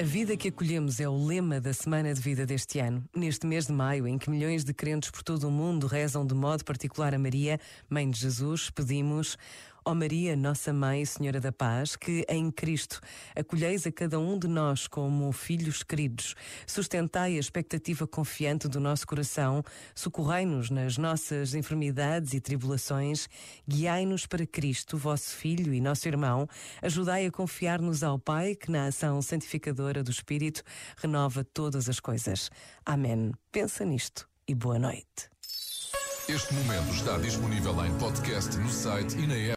A vida que acolhemos é o lema da Semana de Vida deste ano. Neste mês de maio, em que milhões de crentes por todo o mundo rezam de modo particular a Maria, Mãe de Jesus, pedimos Ó Maria, nossa Mãe, Senhora da Paz, que em Cristo acolheis a cada um de nós como filhos queridos, sustentai a expectativa confiante do nosso coração, socorrei-nos nas nossas enfermidades e tribulações, guiai-nos para Cristo, vosso Filho e nosso irmão, ajudai a confiar-nos ao Pai, que na ação santificadora do Espírito renova todas as coisas. Amém. Pensa nisto e boa noite. Este momento está disponível em podcast no site e na app.